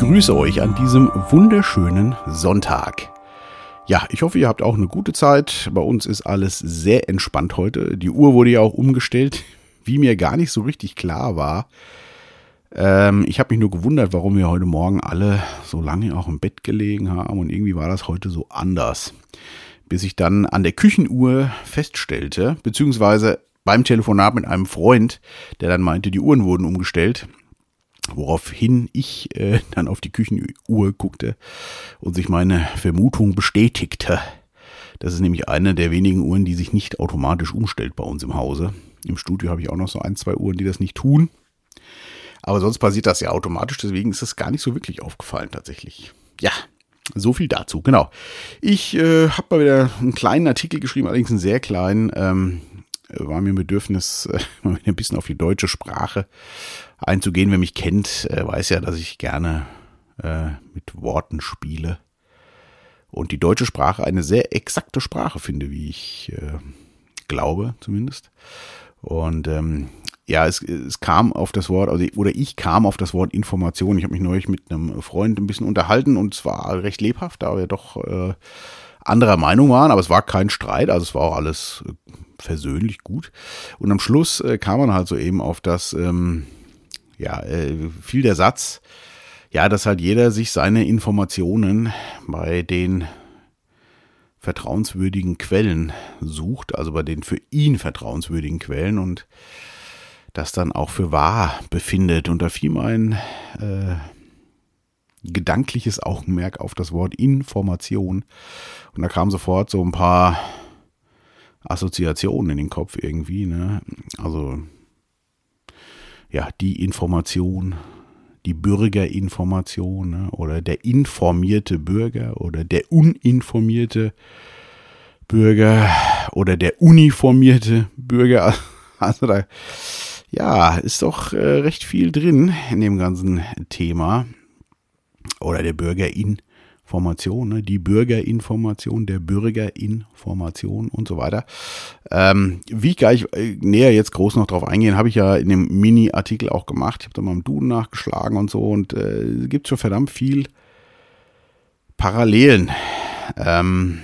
grüße euch an diesem wunderschönen Sonntag. Ja, ich hoffe, ihr habt auch eine gute Zeit. Bei uns ist alles sehr entspannt heute. Die Uhr wurde ja auch umgestellt, wie mir gar nicht so richtig klar war. Ähm, ich habe mich nur gewundert, warum wir heute Morgen alle so lange auch im Bett gelegen haben und irgendwie war das heute so anders. Bis ich dann an der Küchenuhr feststellte, beziehungsweise beim Telefonat mit einem Freund, der dann meinte, die Uhren wurden umgestellt, woraufhin ich äh, dann auf die Küchenuhr guckte und sich meine Vermutung bestätigte. Das ist nämlich eine der wenigen Uhren, die sich nicht automatisch umstellt bei uns im Hause. Im Studio habe ich auch noch so ein, zwei Uhren, die das nicht tun. Aber sonst passiert das ja automatisch, deswegen ist es gar nicht so wirklich aufgefallen tatsächlich. Ja, so viel dazu, genau. Ich äh, habe mal wieder einen kleinen Artikel geschrieben, allerdings einen sehr kleinen. Ähm, war mir ein Bedürfnis, äh, mal ein bisschen auf die deutsche Sprache einzugehen. Wer mich kennt, äh, weiß ja, dass ich gerne äh, mit Worten spiele. Und die deutsche Sprache eine sehr exakte Sprache finde, wie ich glaube zumindest. Und ähm, ja, es, es kam auf das Wort, also, oder ich kam auf das Wort Information. Ich habe mich neulich mit einem Freund ein bisschen unterhalten und es war recht lebhaft, da wir doch äh, anderer Meinung waren, aber es war kein Streit, also es war auch alles versöhnlich gut. Und am Schluss äh, kam man halt so eben auf das, ähm, ja, äh, fiel der Satz, ja, dass halt jeder sich seine Informationen bei den vertrauenswürdigen Quellen sucht, also bei den für ihn vertrauenswürdigen Quellen und das dann auch für wahr befindet. Und da fiel mein äh, gedankliches Augenmerk auf das Wort Information. Und da kamen sofort so ein paar Assoziationen in den Kopf irgendwie. Ne? Also ja, die Information, die Bürgerinformation ne? oder der informierte Bürger oder der uninformierte Bürger oder der uniformierte Bürger. Also da ja, ist doch äh, recht viel drin in dem ganzen Thema. Oder der Bürgerinformation, ne? die Bürgerinformation, der Bürgerinformation und so weiter. Ähm, wie ich gar nicht äh, näher jetzt groß noch drauf eingehen, habe ich ja in dem Mini-Artikel auch gemacht. Ich habe da mal im Duden nachgeschlagen und so und äh, es gibt schon verdammt viel Parallelen. Ähm,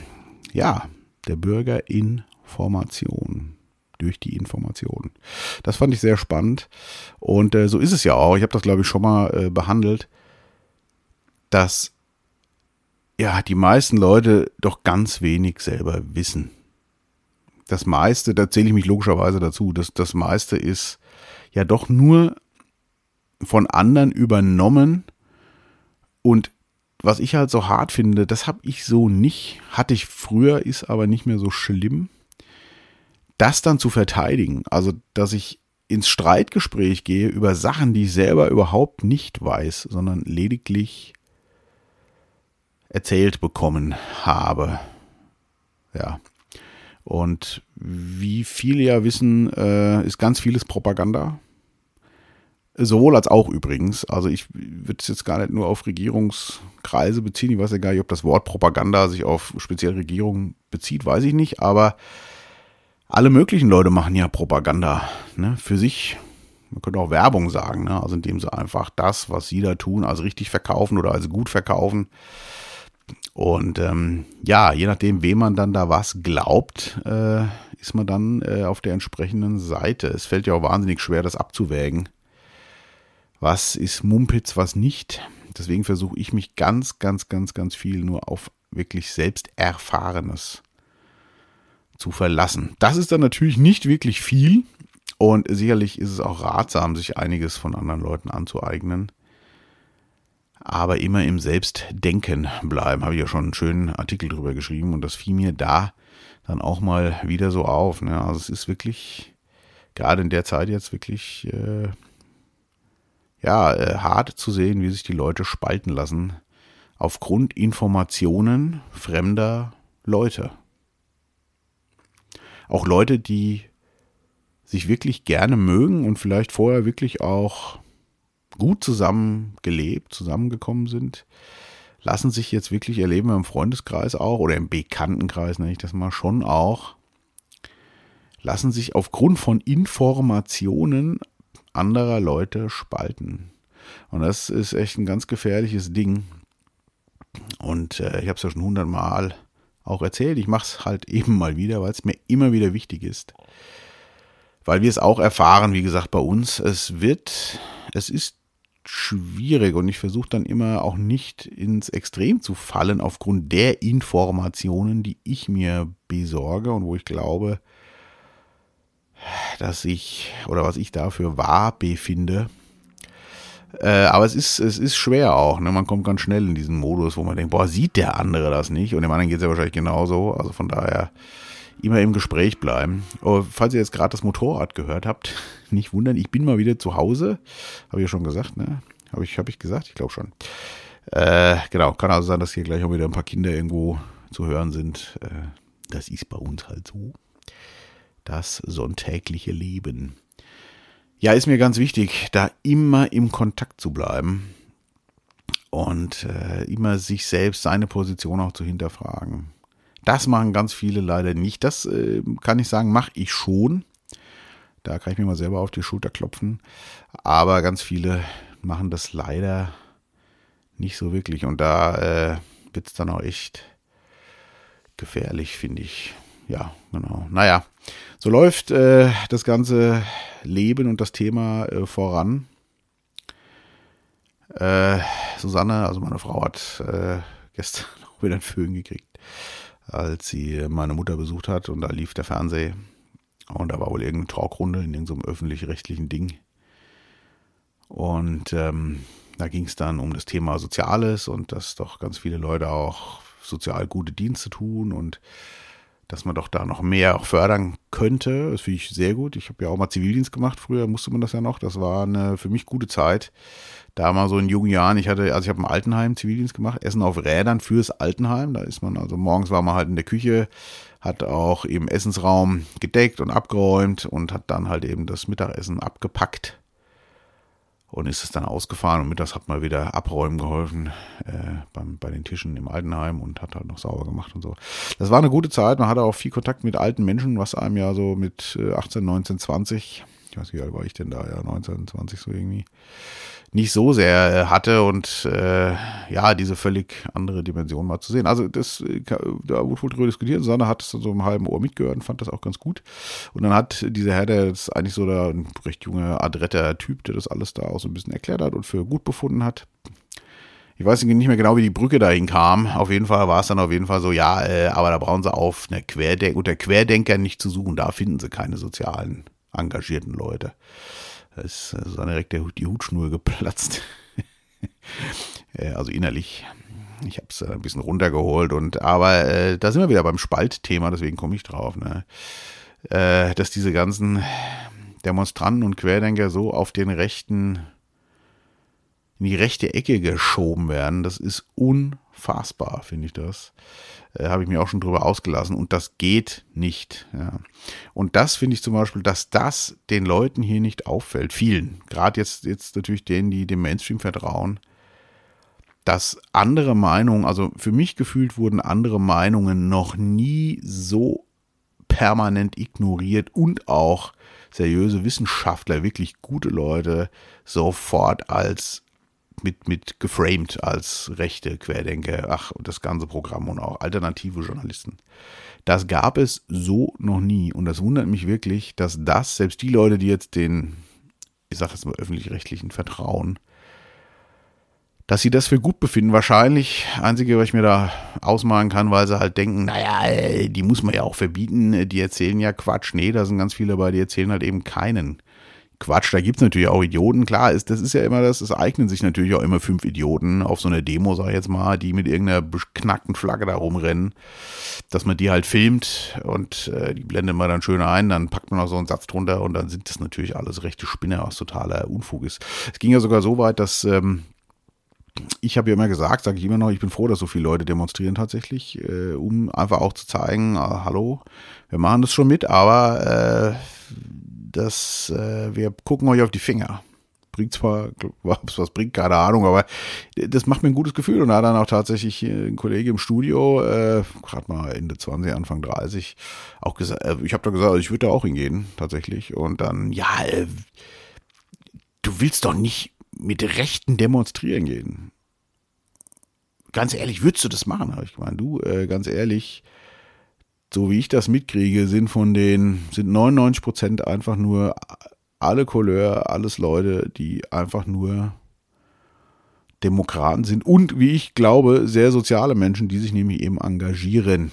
ja, der Bürgerinformation durch die Informationen. Das fand ich sehr spannend. Und äh, so ist es ja auch. Ich habe das, glaube ich, schon mal äh, behandelt, dass ja die meisten Leute doch ganz wenig selber wissen. Das meiste, da zähle ich mich logischerweise dazu, dass das meiste ist ja doch nur von anderen übernommen und was ich halt so hart finde, das habe ich so nicht, hatte ich früher, ist aber nicht mehr so schlimm das dann zu verteidigen, also dass ich ins Streitgespräch gehe über Sachen, die ich selber überhaupt nicht weiß, sondern lediglich erzählt bekommen habe. Ja. Und wie viele ja wissen, äh, ist ganz vieles Propaganda. Sowohl als auch übrigens. Also ich würde es jetzt gar nicht nur auf Regierungskreise beziehen. Ich weiß ja gar nicht, ob das Wort Propaganda sich auf speziell Regierungen bezieht, weiß ich nicht. Aber alle möglichen Leute machen ja Propaganda ne, für sich. Man könnte auch Werbung sagen, ne? also indem sie einfach das, was sie da tun, als richtig verkaufen oder als gut verkaufen. Und ähm, ja, je nachdem, wem man dann da was glaubt, äh, ist man dann äh, auf der entsprechenden Seite. Es fällt ja auch wahnsinnig schwer, das abzuwägen. Was ist Mumpitz, was nicht? Deswegen versuche ich mich ganz, ganz, ganz, ganz viel nur auf wirklich selbst Erfahrenes zu verlassen. Das ist dann natürlich nicht wirklich viel und sicherlich ist es auch ratsam, sich einiges von anderen Leuten anzueignen. Aber immer im Selbstdenken bleiben. Habe ich ja schon einen schönen Artikel drüber geschrieben und das fiel mir da dann auch mal wieder so auf. Ne? Also es ist wirklich, gerade in der Zeit jetzt wirklich, äh, ja, äh, hart zu sehen, wie sich die Leute spalten lassen aufgrund Informationen fremder Leute. Auch Leute, die sich wirklich gerne mögen und vielleicht vorher wirklich auch gut zusammen gelebt, zusammengekommen sind, lassen sich jetzt wirklich erleben im Freundeskreis auch oder im Bekanntenkreis, nenne ich das mal schon auch, lassen sich aufgrund von Informationen anderer Leute spalten. Und das ist echt ein ganz gefährliches Ding. Und äh, ich habe es ja schon hundertmal auch erzählt. Ich mache es halt eben mal wieder, weil es mir immer wieder wichtig ist. Weil wir es auch erfahren, wie gesagt, bei uns. Es wird, es ist schwierig und ich versuche dann immer auch nicht ins Extrem zu fallen aufgrund der Informationen, die ich mir besorge und wo ich glaube, dass ich oder was ich dafür wahr befinde. Äh, aber es ist, es ist schwer auch. Ne? Man kommt ganz schnell in diesen Modus, wo man denkt, boah, sieht der andere das nicht? Und dem anderen geht es ja wahrscheinlich genauso. Also von daher immer im Gespräch bleiben. Oh, falls ihr jetzt gerade das Motorrad gehört habt, nicht wundern, ich bin mal wieder zu Hause. Habe ich ja schon gesagt, ne? Habe ich, hab ich gesagt? Ich glaube schon. Äh, genau, kann also sein, dass hier gleich auch wieder ein paar Kinder irgendwo zu hören sind. Äh, das ist bei uns halt so. Das sonntägliche Leben. Ja, ist mir ganz wichtig, da immer im Kontakt zu bleiben und äh, immer sich selbst, seine Position auch zu hinterfragen. Das machen ganz viele leider nicht. Das äh, kann ich sagen, mache ich schon. Da kann ich mir mal selber auf die Schulter klopfen. Aber ganz viele machen das leider nicht so wirklich. Und da äh, wird es dann auch echt gefährlich, finde ich. Ja, genau. Naja, so läuft äh, das ganze Leben und das Thema äh, voran. Äh, Susanne, also meine Frau, hat äh, gestern auch wieder einen Föhn gekriegt, als sie meine Mutter besucht hat und da lief der Fernseher und da war wohl irgendeine Talkrunde in irgendeinem öffentlich-rechtlichen Ding. Und ähm, da ging es dann um das Thema Soziales und dass doch ganz viele Leute auch sozial gute Dienste tun und dass man doch da noch mehr auch fördern könnte. Das finde ich sehr gut. Ich habe ja auch mal Zivildienst gemacht. Früher musste man das ja noch. Das war eine für mich gute Zeit. Da mal so in jungen Jahren, ich hatte, also ich habe im Altenheim Zivildienst gemacht, Essen auf Rädern fürs Altenheim. Da ist man, also morgens war man halt in der Küche, hat auch im Essensraum gedeckt und abgeräumt und hat dann halt eben das Mittagessen abgepackt und ist es dann ausgefahren und mittags hat mal wieder abräumen geholfen äh, beim, bei den Tischen im Altenheim und hat halt noch sauber gemacht und so. Das war eine gute Zeit, man hatte auch viel Kontakt mit alten Menschen, was einem ja so mit 18, 19, 20, ich weiß nicht, wie alt war ich denn da, ja 19, 20 so irgendwie, nicht so sehr äh, hatte und äh, ja, diese völlig andere Dimension mal zu sehen. Also das, äh, da wurde wohl drüber diskutiert, Susanne hat es so im halben Ohr mitgehört und fand das auch ganz gut. Und dann hat dieser Herr, der ist eigentlich so der, ein recht junger, adretter Typ, der das alles da auch so ein bisschen erklärt hat und für gut befunden hat. Ich weiß nicht mehr genau, wie die Brücke dahin kam. Auf jeden Fall war es dann auf jeden Fall so, ja, äh, aber da brauchen sie auf eine Querdenk unter Querdenkern nicht zu suchen. Da finden sie keine sozialen, engagierten Leute. Da ist äh, so direkt die Hutschnur geplatzt. also innerlich. Ich habe es äh, ein bisschen runtergeholt und aber äh, da sind wir wieder beim Spaltthema, deswegen komme ich drauf, ne? Äh, dass diese ganzen Demonstranten und Querdenker so auf den rechten in die rechte Ecke geschoben werden, das ist unfassbar, finde ich das äh, habe ich mir auch schon drüber ausgelassen und das geht nicht. Ja. Und das finde ich zum Beispiel, dass das den Leuten hier nicht auffällt, vielen, gerade jetzt, jetzt natürlich denen, die dem Mainstream vertrauen, dass andere Meinungen, also für mich gefühlt wurden andere Meinungen noch nie so permanent ignoriert und auch seriöse Wissenschaftler, wirklich gute Leute, sofort als mit, mit geframed als rechte Querdenker, ach, und das ganze Programm und auch alternative Journalisten. Das gab es so noch nie. Und das wundert mich wirklich, dass das, selbst die Leute, die jetzt den, ich sage jetzt mal öffentlich-rechtlichen vertrauen, dass sie das für gut befinden. Wahrscheinlich, einzige, was ich mir da ausmalen kann, weil sie halt denken, naja, die muss man ja auch verbieten, die erzählen ja Quatsch. Nee, da sind ganz viele dabei, die erzählen halt eben keinen Quatsch, da gibt es natürlich auch Idioten. Klar, ist, das ist ja immer das, es eignen sich natürlich auch immer fünf Idioten auf so einer Demo, sag ich jetzt mal, die mit irgendeiner beknackten Flagge da rumrennen, dass man die halt filmt und äh, die blendet man dann schön ein, dann packt man noch so einen Satz drunter und dann sind das natürlich alles rechte Spinner, was totaler Unfug ist. Es ging ja sogar so weit, dass ähm, ich habe ja immer gesagt, sage ich immer noch, ich bin froh, dass so viele Leute demonstrieren tatsächlich, äh, um einfach auch zu zeigen, äh, hallo, wir machen das schon mit, aber äh, dass äh, wir gucken euch auf die Finger. Bringt zwar, ob es was bringt, keine Ahnung, aber das macht mir ein gutes Gefühl. Und da dann auch tatsächlich ein Kollege im Studio, äh, gerade mal Ende 20, Anfang 30, auch gesagt, äh, ich habe da gesagt, ich würde da auch hingehen, tatsächlich. Und dann, ja, äh, du willst doch nicht mit Rechten demonstrieren gehen. Ganz ehrlich, würdest du das machen? Habe ich gemeint. Du, äh, ganz ehrlich, so wie ich das mitkriege, sind von den, sind 99 Prozent einfach nur alle Couleur, alles Leute, die einfach nur Demokraten sind und, wie ich glaube, sehr soziale Menschen, die sich nämlich eben engagieren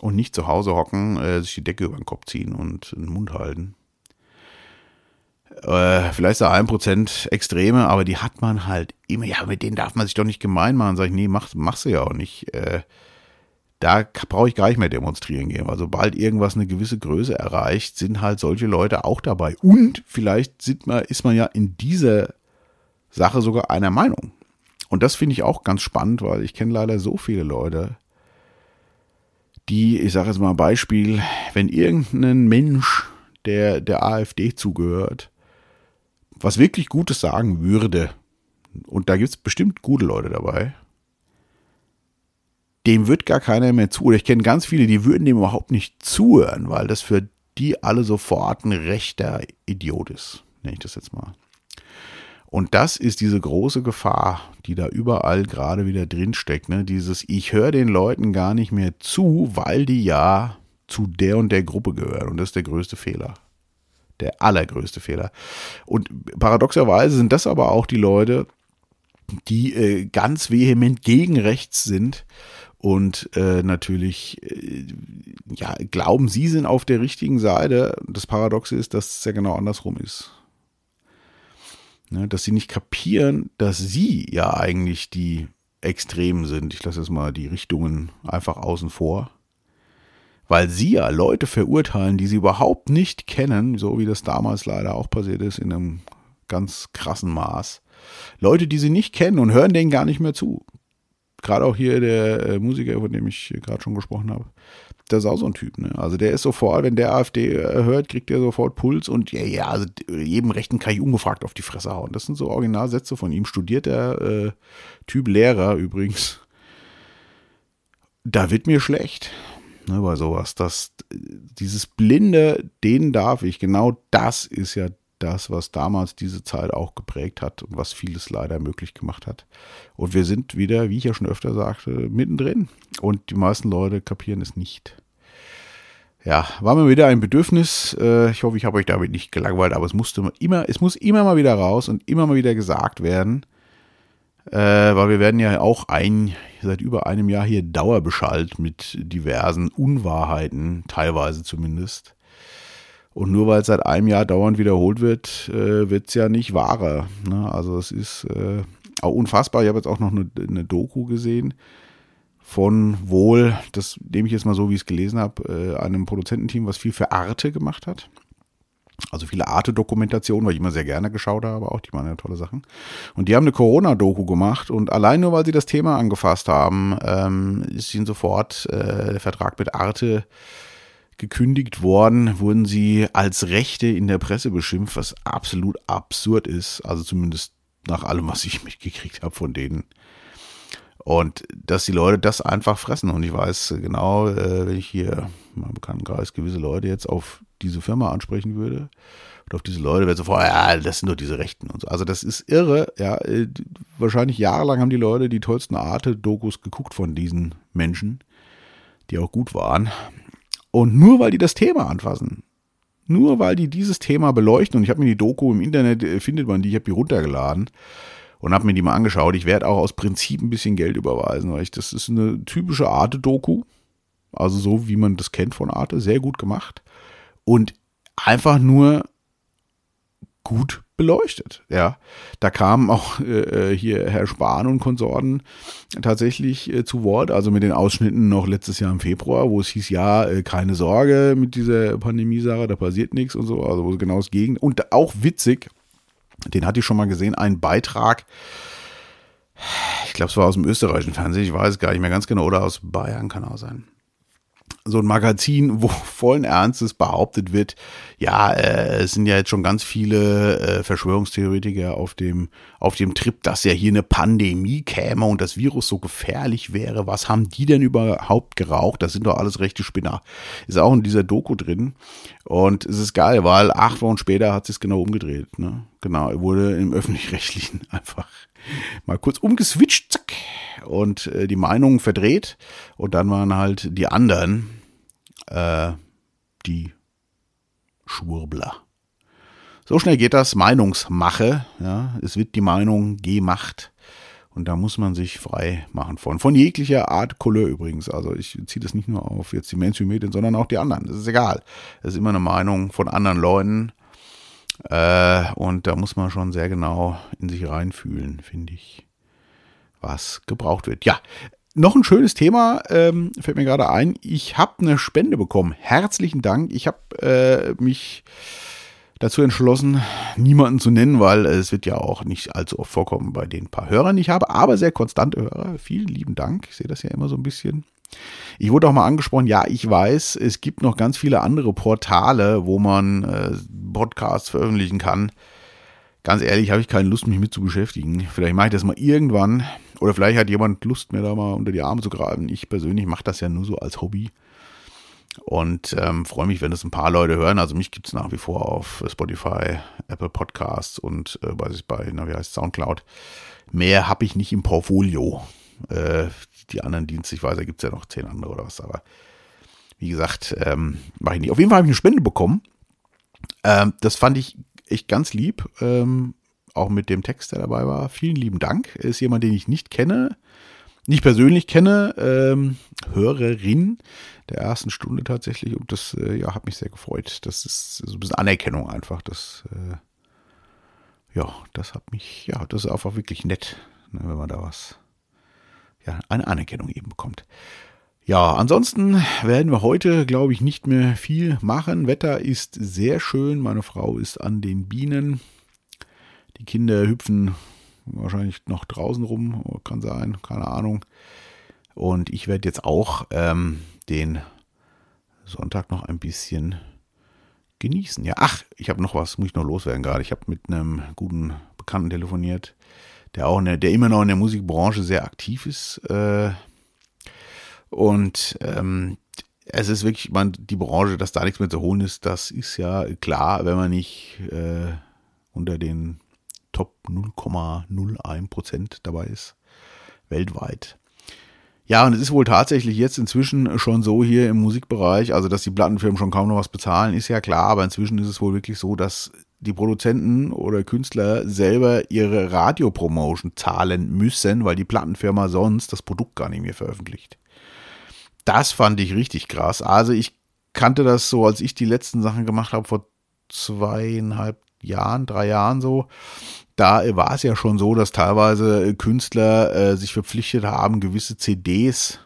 und nicht zu Hause hocken, äh, sich die Decke über den Kopf ziehen und den Mund halten. Äh, vielleicht da ein Prozent Extreme, aber die hat man halt immer. Ja, mit denen darf man sich doch nicht gemein machen. Sag ich, nee, mach, machst du ja auch nicht. Äh, da brauche ich gar nicht mehr demonstrieren gehen, weil sobald irgendwas eine gewisse Größe erreicht, sind halt solche Leute auch dabei. Und vielleicht sind man, ist man ja in dieser Sache sogar einer Meinung. Und das finde ich auch ganz spannend, weil ich kenne leider so viele Leute, die, ich sage jetzt mal ein Beispiel, wenn irgendein Mensch, der der AfD zugehört, was wirklich Gutes sagen würde, und da gibt es bestimmt gute Leute dabei, dem wird gar keiner mehr zu. Oder ich kenne ganz viele, die würden dem überhaupt nicht zuhören, weil das für die alle sofort ein rechter Idiot ist. Nenne ich das jetzt mal. Und das ist diese große Gefahr, die da überall gerade wieder drinsteckt. Ne? Dieses, ich höre den Leuten gar nicht mehr zu, weil die ja zu der und der Gruppe gehören. Und das ist der größte Fehler. Der allergrößte Fehler. Und paradoxerweise sind das aber auch die Leute, die äh, ganz vehement gegen rechts sind und äh, natürlich äh, ja glauben, sie sind auf der richtigen Seite. Das Paradoxe ist, dass es ja genau andersrum ist. Ne, dass sie nicht kapieren, dass sie ja eigentlich die Extremen sind. Ich lasse jetzt mal die Richtungen einfach außen vor. Weil sie ja Leute verurteilen, die sie überhaupt nicht kennen, so wie das damals leider auch passiert ist, in einem ganz krassen Maß. Leute, die sie nicht kennen und hören denen gar nicht mehr zu. Gerade auch hier der äh, Musiker, von dem ich gerade schon gesprochen habe der ist auch so ein Typ, ne? Also der ist sofort, wenn der AfD äh, hört, kriegt der sofort Puls und ja, ja, also jedem Rechten kann ich ungefragt auf die Fresse hauen. Das sind so Originalsätze von ihm. Studiert der äh, Typ Lehrer übrigens. Da wird mir schlecht. Ne, bei sowas. Das, dieses blinde, den darf ich, genau das ist ja das, was damals diese Zeit auch geprägt hat und was vieles leider möglich gemacht hat. Und wir sind wieder, wie ich ja schon öfter sagte, mittendrin. Und die meisten Leute kapieren es nicht. Ja, war mir wieder ein Bedürfnis. Äh, ich hoffe, ich habe euch damit nicht gelangweilt, aber es musste immer, es muss immer mal wieder raus und immer mal wieder gesagt werden. Äh, weil wir werden ja auch ein, seit über einem Jahr hier dauerbeschallt mit diversen Unwahrheiten, teilweise zumindest. Und nur weil es seit einem Jahr dauernd wiederholt wird, äh, wird es ja nicht wahrer. Ne? Also es ist äh, auch unfassbar. Ich habe jetzt auch noch eine, eine, Doku gesehen von wohl, das nehme ich jetzt mal so, wie ich es gelesen habe, äh, einem Produzententeam, was viel für Arte gemacht hat. Also viele Arte-Dokumentationen, weil ich immer sehr gerne geschaut habe, auch die machen ja tolle Sachen. Und die haben eine Corona-Doku gemacht und allein nur, weil sie das Thema angefasst haben, ähm, ist ihnen sofort äh, der Vertrag mit Arte gekündigt worden, wurden sie als Rechte in der Presse beschimpft, was absolut absurd ist. Also zumindest nach allem, was ich mitgekriegt habe von denen. Und dass die Leute das einfach fressen. Und ich weiß genau, äh, wenn ich hier meinem Bekanntenkreis gewisse Leute jetzt auf diese Firma ansprechen würde, und auf diese Leute, wäre sofort, ja, das sind doch diese Rechten und so. Also das ist irre, ja. Äh, wahrscheinlich jahrelang haben die Leute die tollsten Arte-Dokus geguckt von diesen Menschen, die auch gut waren. Und nur weil die das Thema anfassen, nur weil die dieses Thema beleuchten, und ich habe mir die Doku im Internet, äh, findet man die, ich habe die runtergeladen und habe mir die mal angeschaut. Ich werde auch aus Prinzip ein bisschen Geld überweisen, weil ich, das ist eine typische Arte-Doku. Also so, wie man das kennt von Arte, sehr gut gemacht. Und einfach nur gut beleuchtet. Ja, da kamen auch äh, äh, hier Herr Spahn und Konsorten tatsächlich äh, zu Wort, also mit den Ausschnitten noch letztes Jahr im Februar, wo es hieß, ja, äh, keine Sorge mit dieser Pandemie-Sache, da passiert nichts und so, also genau das Gegenteil. Und auch witzig, den hatte ich schon mal gesehen, ein Beitrag, ich glaube, es war aus dem österreichischen Fernsehen, ich weiß gar nicht mehr ganz genau, oder aus Bayern kann auch sein so ein Magazin, wo vollen Ernstes behauptet wird, ja, äh, es sind ja jetzt schon ganz viele äh, Verschwörungstheoretiker auf dem, auf dem Trip, dass ja hier eine Pandemie käme und das Virus so gefährlich wäre. Was haben die denn überhaupt geraucht? Das sind doch alles rechte Spinner. Ist auch in dieser Doku drin. Und es ist geil, weil acht Wochen später hat es genau umgedreht. Ne? Genau, er wurde im Öffentlich-Rechtlichen einfach mal kurz umgeswitcht, zack, und äh, die Meinungen verdreht. Und dann waren halt die anderen, äh, die Schwurbler. So schnell geht das. Meinungsmache. Ja, es wird die Meinung gemacht. Und da muss man sich frei machen von. Von jeglicher Art Couleur übrigens. Also ich ziehe das nicht nur auf jetzt die Mainstream-Medien, sondern auch die anderen. Das ist egal. Das ist immer eine Meinung von anderen Leuten. Äh, und da muss man schon sehr genau in sich reinfühlen, finde ich, was gebraucht wird. Ja, noch ein schönes Thema, ähm, fällt mir gerade ein. Ich habe eine Spende bekommen. Herzlichen Dank. Ich habe äh, mich dazu entschlossen, niemanden zu nennen, weil es wird ja auch nicht allzu oft vorkommen bei den paar Hörern, die ich habe, aber sehr konstante Hörer. Vielen lieben Dank. Ich sehe das ja immer so ein bisschen. Ich wurde auch mal angesprochen, ja, ich weiß, es gibt noch ganz viele andere Portale, wo man äh, Podcasts veröffentlichen kann. Ganz ehrlich, habe ich keine Lust, mich mit zu beschäftigen. Vielleicht mache ich das mal irgendwann. Oder vielleicht hat jemand Lust, mir da mal unter die Arme zu greifen. Ich persönlich mache das ja nur so als Hobby. Und ähm, freue mich, wenn es ein paar Leute hören. Also mich gibt es nach wie vor auf Spotify, Apple Podcasts und äh, weiß ich bei, na, wie heißt Soundcloud. Mehr habe ich nicht im Portfolio. Äh, die anderen da gibt es ja noch zehn andere oder was, aber wie gesagt, ähm, mache ich nicht. Auf jeden Fall habe ich eine Spende bekommen. Ähm, das fand ich echt ganz lieb. Ähm, auch mit dem Text, der dabei war. Vielen lieben Dank. Ist jemand, den ich nicht kenne, nicht persönlich kenne, ähm, Hörerin der ersten Stunde tatsächlich. Und das äh, ja, hat mich sehr gefreut. Das ist so ein bisschen Anerkennung einfach. Das, äh, ja, das hat mich, ja, das ist einfach wirklich nett, ne, wenn man da was, ja, eine Anerkennung eben bekommt. Ja, ansonsten werden wir heute, glaube ich, nicht mehr viel machen. Wetter ist sehr schön. Meine Frau ist an den Bienen. Die Kinder hüpfen wahrscheinlich noch draußen rum, kann sein, keine Ahnung. Und ich werde jetzt auch ähm, den Sonntag noch ein bisschen genießen. Ja, ach, ich habe noch was, muss ich noch loswerden gerade. Ich habe mit einem guten Bekannten telefoniert, der auch der, der immer noch in der Musikbranche sehr aktiv ist. Äh, und ähm, es ist wirklich, man, die Branche, dass da nichts mehr zu holen ist, das ist ja klar, wenn man nicht äh, unter den Top 0,01 Prozent dabei ist, weltweit. Ja, und es ist wohl tatsächlich jetzt inzwischen schon so hier im Musikbereich, also dass die Plattenfirmen schon kaum noch was bezahlen, ist ja klar, aber inzwischen ist es wohl wirklich so, dass die Produzenten oder Künstler selber ihre Radiopromotion zahlen müssen, weil die Plattenfirma sonst das Produkt gar nicht mehr veröffentlicht. Das fand ich richtig krass. Also ich kannte das so, als ich die letzten Sachen gemacht habe vor zweieinhalb Jahren, drei Jahren so, da war es ja schon so, dass teilweise Künstler äh, sich verpflichtet haben, gewisse CDs,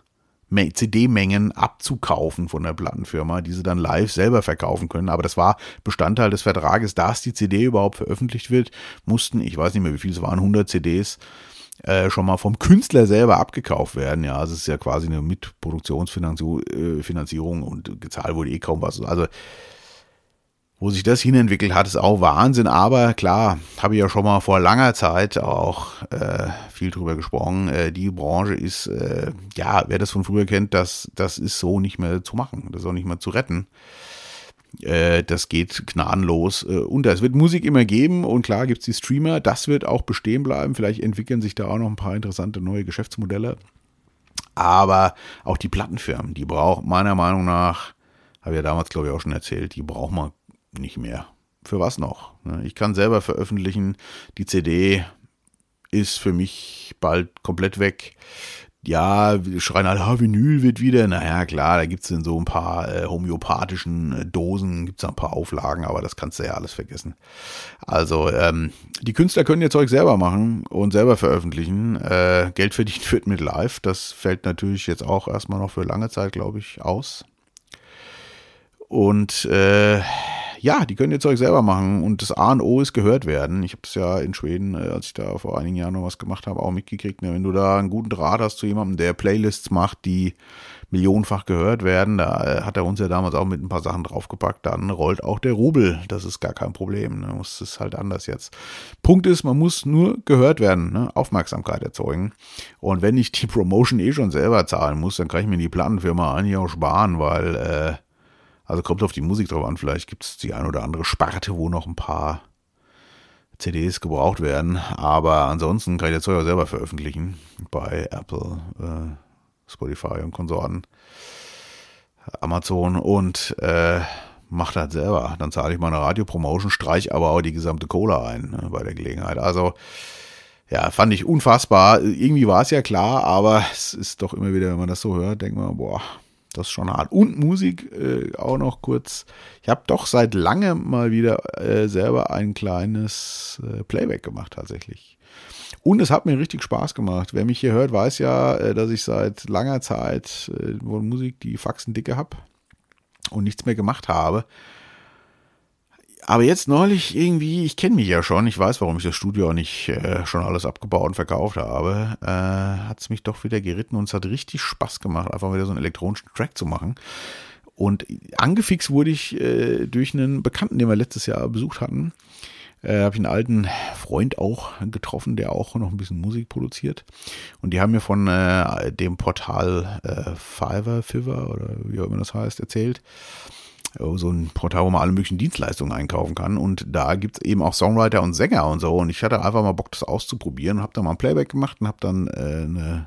CD-Mengen abzukaufen von der Plattenfirma, die sie dann live selber verkaufen können. Aber das war Bestandteil des Vertrages, dass die CD überhaupt veröffentlicht wird, mussten, ich weiß nicht mehr, wie viel es waren, 100 CDs äh, schon mal vom Künstler selber abgekauft werden. Ja, also es ist ja quasi eine Mitproduktionsfinanzierung äh, und gezahlt wurde eh kaum was. Also wo sich das hinentwickelt hat, ist auch Wahnsinn. Aber klar, habe ich ja schon mal vor langer Zeit auch äh, viel drüber gesprochen. Äh, die Branche ist, äh, ja, wer das von früher kennt, das, das ist so nicht mehr zu machen. Das ist auch nicht mehr zu retten. Äh, das geht gnadenlos äh, unter. Es wird Musik immer geben und klar gibt es die Streamer. Das wird auch bestehen bleiben. Vielleicht entwickeln sich da auch noch ein paar interessante neue Geschäftsmodelle. Aber auch die Plattenfirmen, die brauchen meiner Meinung nach, habe ich ja damals glaube ich auch schon erzählt, die brauchen man nicht mehr. Für was noch? Ne? Ich kann selber veröffentlichen. Die CD ist für mich bald komplett weg. Ja, wir schreien alle, ah, Vinyl wird wieder. Naja, klar, da gibt es in so ein paar äh, homöopathischen äh, Dosen, gibt es ein paar Auflagen, aber das kannst du ja alles vergessen. Also, ähm, die Künstler können ihr Zeug selber machen und selber veröffentlichen. Äh, Geld verdient wird mit Live. Das fällt natürlich jetzt auch erstmal noch für lange Zeit, glaube ich, aus. Und äh, ja, die können ihr Zeug selber machen und das A und O ist gehört werden. Ich habe das ja in Schweden, äh, als ich da vor einigen Jahren noch was gemacht habe, auch mitgekriegt. Ne? Wenn du da einen guten Draht hast zu jemandem, der Playlists macht, die millionenfach gehört werden, da äh, hat er uns ja damals auch mit ein paar Sachen draufgepackt, dann rollt auch der Rubel. Das ist gar kein Problem. Ne? Das ist halt anders jetzt. Punkt ist, man muss nur gehört werden, ne? Aufmerksamkeit erzeugen. Und wenn ich die Promotion eh schon selber zahlen muss, dann kann ich mir die Plattenfirma eigentlich auch sparen, weil äh, also kommt auf die Musik drauf an, vielleicht gibt es die ein oder andere Sparte, wo noch ein paar CDs gebraucht werden. Aber ansonsten kann ich das Zeug auch selber veröffentlichen bei Apple, äh, Spotify und Konsorten, Amazon und äh, mache das selber. Dann zahle ich meine Radiopromotion, streich aber auch die gesamte Cola ein ne, bei der Gelegenheit. Also ja, fand ich unfassbar. Irgendwie war es ja klar, aber es ist doch immer wieder, wenn man das so hört, denkt man, boah, das hart. Und Musik äh, auch noch kurz. Ich habe doch seit langem mal wieder äh, selber ein kleines äh, Playback gemacht tatsächlich. Und es hat mir richtig Spaß gemacht. Wer mich hier hört, weiß ja, äh, dass ich seit langer Zeit äh, von Musik die Faxen dicke habe und nichts mehr gemacht habe. Aber jetzt neulich irgendwie, ich kenne mich ja schon, ich weiß, warum ich das Studio auch nicht äh, schon alles abgebaut und verkauft habe, äh, hat es mich doch wieder geritten und es hat richtig Spaß gemacht, einfach wieder so einen elektronischen Track zu machen. Und angefixt wurde ich äh, durch einen Bekannten, den wir letztes Jahr besucht hatten. Äh, habe ich einen alten Freund auch getroffen, der auch noch ein bisschen Musik produziert. Und die haben mir von äh, dem Portal äh, Fiverr, Fiverr oder wie auch immer das heißt, erzählt so ein Portal, wo man alle möglichen Dienstleistungen einkaufen kann. Und da gibt es eben auch Songwriter und Sänger und so. Und ich hatte einfach mal Bock, das auszuprobieren und habe dann mal ein Playback gemacht und habe dann äh, eine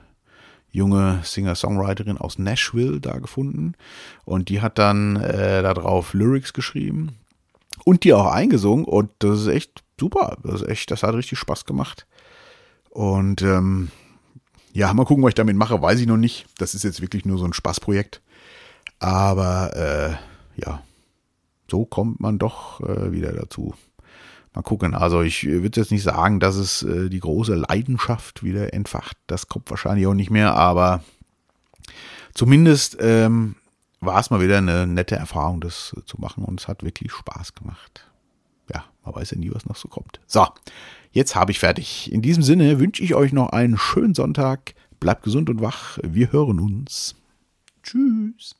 junge Singer-Songwriterin aus Nashville da gefunden. Und die hat dann äh, darauf Lyrics geschrieben und die auch eingesungen. Und das ist echt super. Das ist echt, das hat richtig Spaß gemacht. Und ähm, ja, mal gucken, was ich damit mache, weiß ich noch nicht. Das ist jetzt wirklich nur so ein Spaßprojekt. Aber äh, ja, so kommt man doch äh, wieder dazu. Mal gucken. Also ich würde jetzt nicht sagen, dass es äh, die große Leidenschaft wieder entfacht. Das kommt wahrscheinlich auch nicht mehr, aber zumindest ähm, war es mal wieder eine nette Erfahrung, das äh, zu machen und es hat wirklich Spaß gemacht. Ja, man weiß ja nie, was noch so kommt. So, jetzt habe ich fertig. In diesem Sinne wünsche ich euch noch einen schönen Sonntag. Bleibt gesund und wach. Wir hören uns. Tschüss.